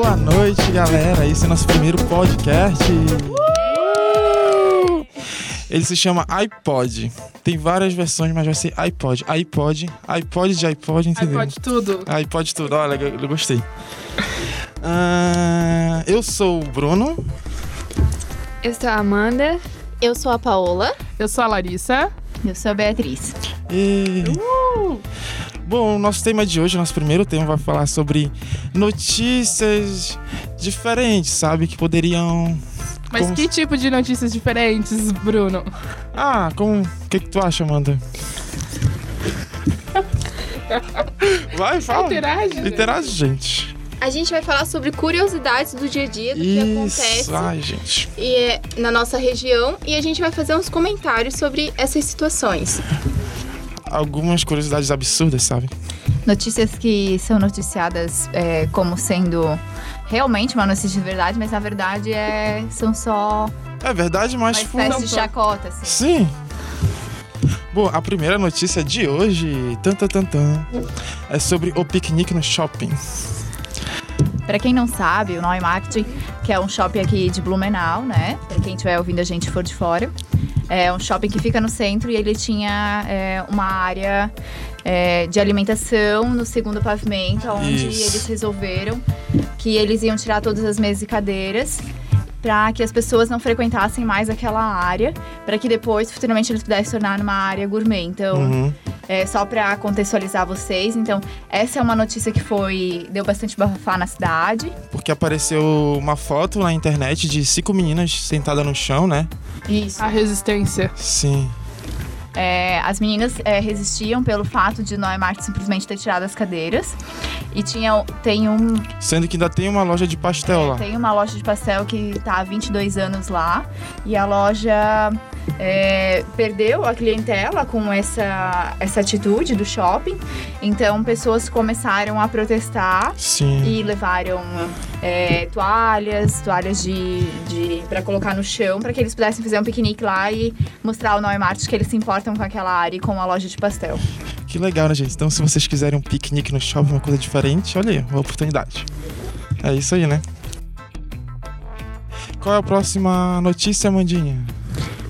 Boa noite, galera. Esse é nosso primeiro podcast. Uh! Ele se chama iPod. Tem várias versões, mas vai ser iPod. iPod, iPod de iPod, entendeu? iPod tudo. iPod tudo. Olha, eu gostei. Ah, eu sou o Bruno. Eu sou a Amanda. Eu sou a Paola. Eu sou a Larissa. Eu sou a Beatriz. E... Uh! Bom, o nosso tema de hoje, nosso primeiro tema, vai falar sobre notícias diferentes, sabe? Que poderiam. Mas Como- que tipo de notícias diferentes, Bruno? Ah, como. O que, que tu acha, Amanda? Vai, fala. Interage. Interage, gente. A gente vai falar sobre curiosidades do dia a dia, do que acontece Isso, ai, gente. e, é, na nossa região e a gente vai fazer uns comentários sobre essas situações. Algumas curiosidades absurdas, sabe? Notícias que são noticiadas é, como sendo realmente uma notícia de verdade, mas na verdade é, são só É verdade, mas. uma espécie de chacota. Assim. Sim. Bom, a primeira notícia de hoje, tan, tan, tan, tan, é sobre o piquenique no shopping. Pra quem não sabe, o Neumarkt, que é um shopping aqui de Blumenau, né? Pra quem estiver ouvindo a gente for de fora. É um shopping que fica no centro e ele tinha é, uma área é, de alimentação no segundo pavimento, onde Isso. eles resolveram que eles iam tirar todas as mesas e cadeiras para que as pessoas não frequentassem mais aquela área, para que depois, futuramente, eles pudessem se tornar numa área gourmet. Então, Uhum. É, só para contextualizar vocês, então, essa é uma notícia que foi deu bastante bafafá na cidade. Porque apareceu uma foto na internet de cinco meninas sentadas no chão, né? Isso. A resistência. Sim. É, as meninas é, resistiam pelo fato de Neumarkt simplesmente ter tirado as cadeiras. E tinha, tem, um, Sendo que ainda tem uma loja de pastel lá. tem uma loja de pastel que tá há 22 anos lá. E a loja é, perdeu a clientela com essa, essa atitude do shopping. Então, pessoas começaram a protestar. Sim. e levaram é, toalhas, toalhas de, de para colocar no chão, para que eles pudessem fazer um piquenique lá e mostrar ao Neumarkt que eles se importam com aquela área e com a loja de pastel. Que legal, né, gente? Então, se vocês quiserem um piquenique no shopping, uma coisa diferente, olha aí, uma oportunidade. É isso aí, né? Qual é a próxima notícia, Mandinha?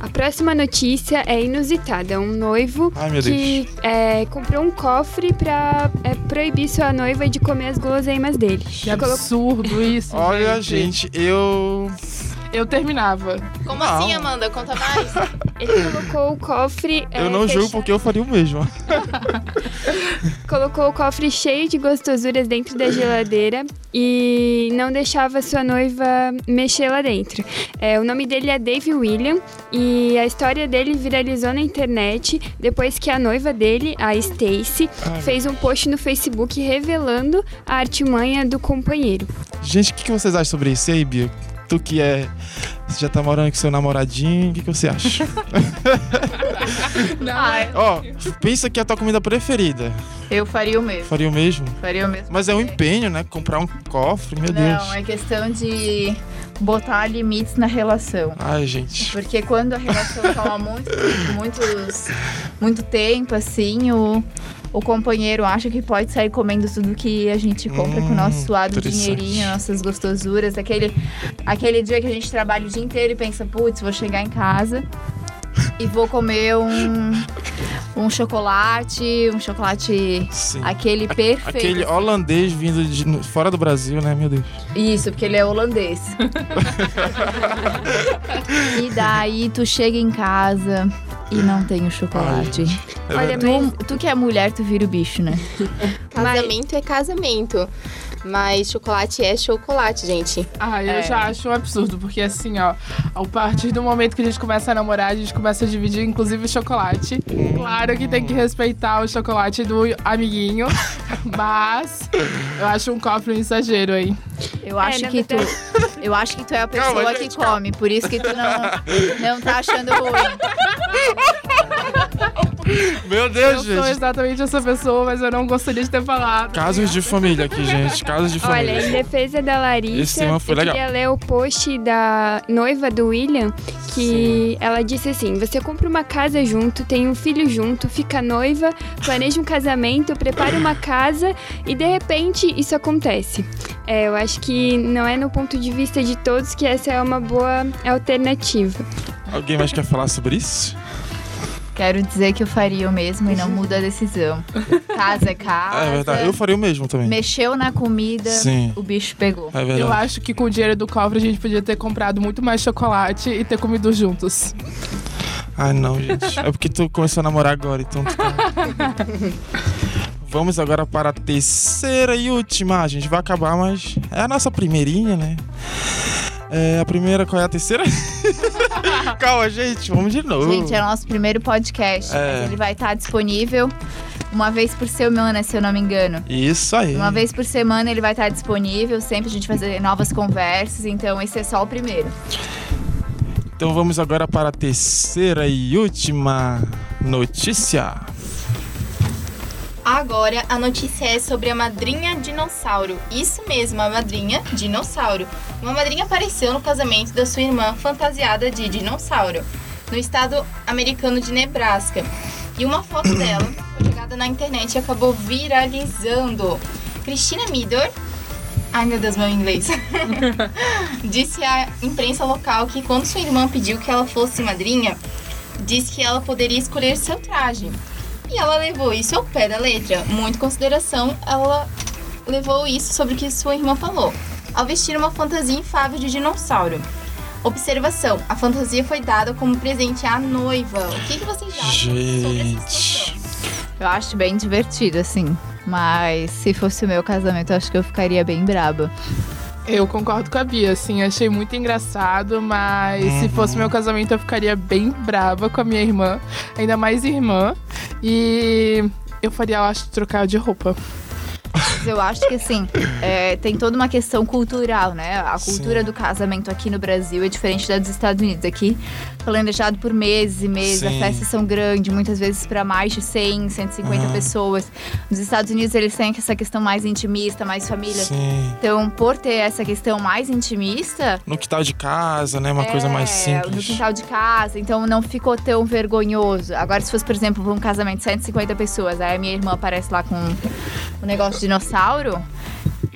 A próxima notícia é inusitada. Um noivo Ai, que é, comprou um cofre pra é, proibir sua noiva de comer as guloseimas dele. Que absurdo isso. Olha, gente, eu. Eu terminava. Como Não. assim, Amanda? Conta mais. Ele colocou o cofre. é, Eu não julgo fechado- porque eu faria o mesmo. Colocou o cofre cheio de gostosuras dentro da geladeira e não deixava sua noiva mexer lá dentro. É, o nome dele é Dave William e a história dele viralizou na internet depois que a noiva dele, a Stacy, fez um post no Facebook revelando a artimanha do companheiro. Gente, o que, que vocês acham sobre isso? Aí, Bia? Tu que é. Você já tá morando com seu namoradinho, o que, que você acha? Não, Ó, pensa que é a tua comida preferida. Eu faria o mesmo. Faria o mesmo? Faria o mesmo. Mas é um empenho, né? Comprar um cofre, meu Deus. Não, é questão de botar limites na relação. Ai, gente. Porque quando a relação toma muito, muitos, muito tempo, assim, o, o companheiro acha que pode sair comendo tudo que a gente compra com o nosso Hum, suado dinheirinho, nossas gostosuras. Aquele, aquele dia que a gente trabalha o dia inteiro e pensa, putz, vou chegar em casa e vou comer um, um chocolate, um chocolate, Sim. aquele A- perfeito. Aquele holandês vindo de fora do Brasil, né? Meu Deus. Isso, porque ele é holandês. e daí tu chega em casa e não tem o chocolate. É Olha. Tu, tu que é mulher, tu vira o bicho, né? Casamento é casamento. Mas chocolate é chocolate, gente. Ah, eu É. já acho um absurdo, porque assim, ó, a partir do momento que a gente começa a namorar, a gente começa a dividir, inclusive, o chocolate. Claro que tem que respeitar o chocolate do amiguinho, mas eu acho um cofre um exagero aí. Eu acho na que tu. Eu acho que tu é a pessoa Calma, que gente, calma. come, por isso que tu não, não tá achando ruim. Meu Eu Deus, sou gente. exatamente essa pessoa, mas eu não gostaria de ter falado. Casos de família aqui, gente. Casos de Olha, em família. defesa da Esse Larissa, tema foi eu legal. queria ler o post da noiva do William, que ela disse assim: você compra uma casa junto, tem um filho junto, fica noiva, planeja um casamento, prepara uma casa e de repente isso acontece. É, eu acho que não é no ponto de vista de todos que essa é uma boa alternativa. Alguém mais quer falar sobre isso? Quero dizer que eu faria o mesmo e não muda a decisão. Casa é casa. É verdade, eu faria o mesmo também. Mexeu na comida, Sim. o bicho pegou. É verdade. Eu acho que com o dinheiro do cofre a gente podia ter comprado muito mais chocolate e ter comido juntos. Ai, não, gente. É porque tu começou a namorar agora, então tu tá... Vamos agora para a terceira e última. A gente vai acabar, mas é a nossa primeirinha, né? É, a primeira, qual é a terceira? Calma, gente, vamos de novo. Gente, é o nosso primeiro podcast, É. ele vai estar disponível uma vez por semana, se eu não me engano. Isso aí. Uma vez por semana ele vai estar disponível, sempre a gente vai fazer novas conversas, então esse é só o primeiro. Então vamos agora para a terceira e última notícia. Agora a notícia é sobre a madrinha dinossauro. Isso mesmo, a madrinha dinossauro. Uma madrinha apareceu no casamento da sua irmã fantasiada de dinossauro, no estado americano de Nebraska. E uma foto dela foi jogada na internet e acabou viralizando. Cristina Midor, ai meu Deus, meu inglês, disse à imprensa local que quando sua irmã pediu que ela fosse madrinha, disse que ela poderia escolher seu traje. E ela levou isso ao pé da letra. Muito consideração, ela levou isso sobre o que sua irmã falou. Ao vestir uma fantasia infável de dinossauro. Observação: a fantasia foi dada como presente à noiva. O que, que vocês acham sobre essa Gente. situação? Eu acho bem divertido, assim. Mas se fosse o meu casamento, eu acho que eu ficaria bem braba. Eu concordo com a Bia, assim, achei muito engraçado, mas se fosse meu casamento eu ficaria bem brava com a minha irmã, ainda mais irmã, e eu faria, eu acho, trocar de roupa. Eu acho que, assim, é, tem toda uma questão cultural, né? A cultura Sim. do casamento aqui no Brasil é diferente da dos Estados Unidos. Aqui, planejado por meses e meses, as festas são grandes, muitas vezes para mais de 100, 150 Aham. pessoas. Nos Estados Unidos, eles têm essa questão mais intimista, mais família. Sim. Então, por ter essa questão mais intimista, No quintal de casa, né? Uma coisa mais é, No simples. quintal de casa, então não ficou tão vergonhoso. Agora, se fosse, por exemplo, um casamento de 150 pessoas, aí a minha irmã aparece lá com um negócio de dinossauro,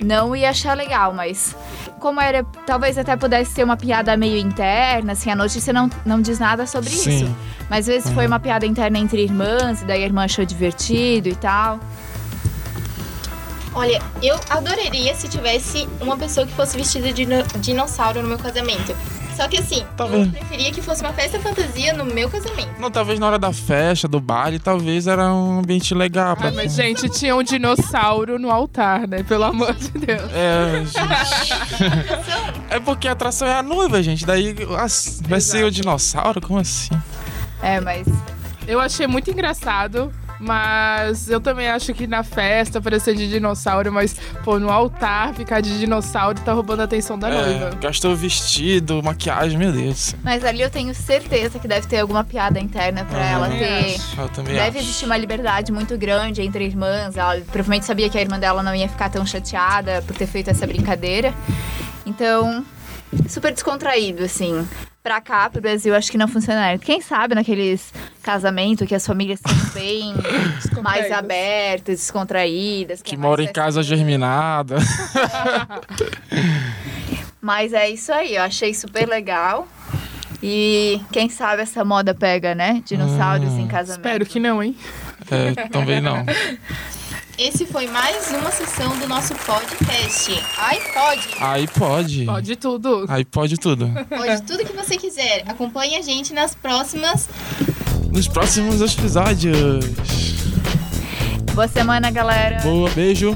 não ia achar legal, mas como era, talvez até pudesse ser uma piada meio interna, assim, a notícia não, não diz nada sobre Sim. isso. Mas às vezes foi uma piada interna entre irmãs, e daí a irmã achou divertido e tal. Olha, eu adoraria se tivesse uma pessoa que fosse vestida de dino- dinossauro no meu casamento. Só que assim, Tá eu preferia que fosse uma festa fantasia no meu casamento. Não, talvez na hora da festa, do baile, talvez era um ambiente legal pra Ah, mas, gente, tinha um dinossauro no altar, né? Pelo amor de Deus. É, gente. É porque a atração é a noiva, gente. Daí as- vai ser o dinossauro? Como assim? É, mas Eu achei muito engraçado, mas eu também acho que na festa parecer de dinossauro, mas, pô, no altar ficar de dinossauro tá roubando a atenção da É, noiva. gastou vestido, maquiagem, meu Deus. Mas ali eu tenho certeza que deve ter alguma piada interna pra Ah, ela também ter. acho. Eu também Deve acho. existir uma liberdade muito grande entre irmãs. Ela provavelmente sabia que a irmã dela não ia ficar tão chateada por ter feito essa brincadeira. Então, super descontraído, assim. Pra cá, pro Brasil, acho que não funcionaria. Quem sabe naqueles casamentos que as famílias são bem mais abertas, descontraídas. Que é mora mais em casa festa- germinada. Mas é isso aí, eu achei super legal. E quem sabe essa moda pega, né? Dinossauros Hum. em casamento. Espero que não, hein? É, também não. Esse foi mais uma sessão do nosso podcast. Ai, pode! Aí pode. Pode tudo. Aí pode tudo. Pode tudo que você quiser. Acompanhe a gente nas próximas. Nos próximos episódios. Boa semana, galera. Boa, beijo.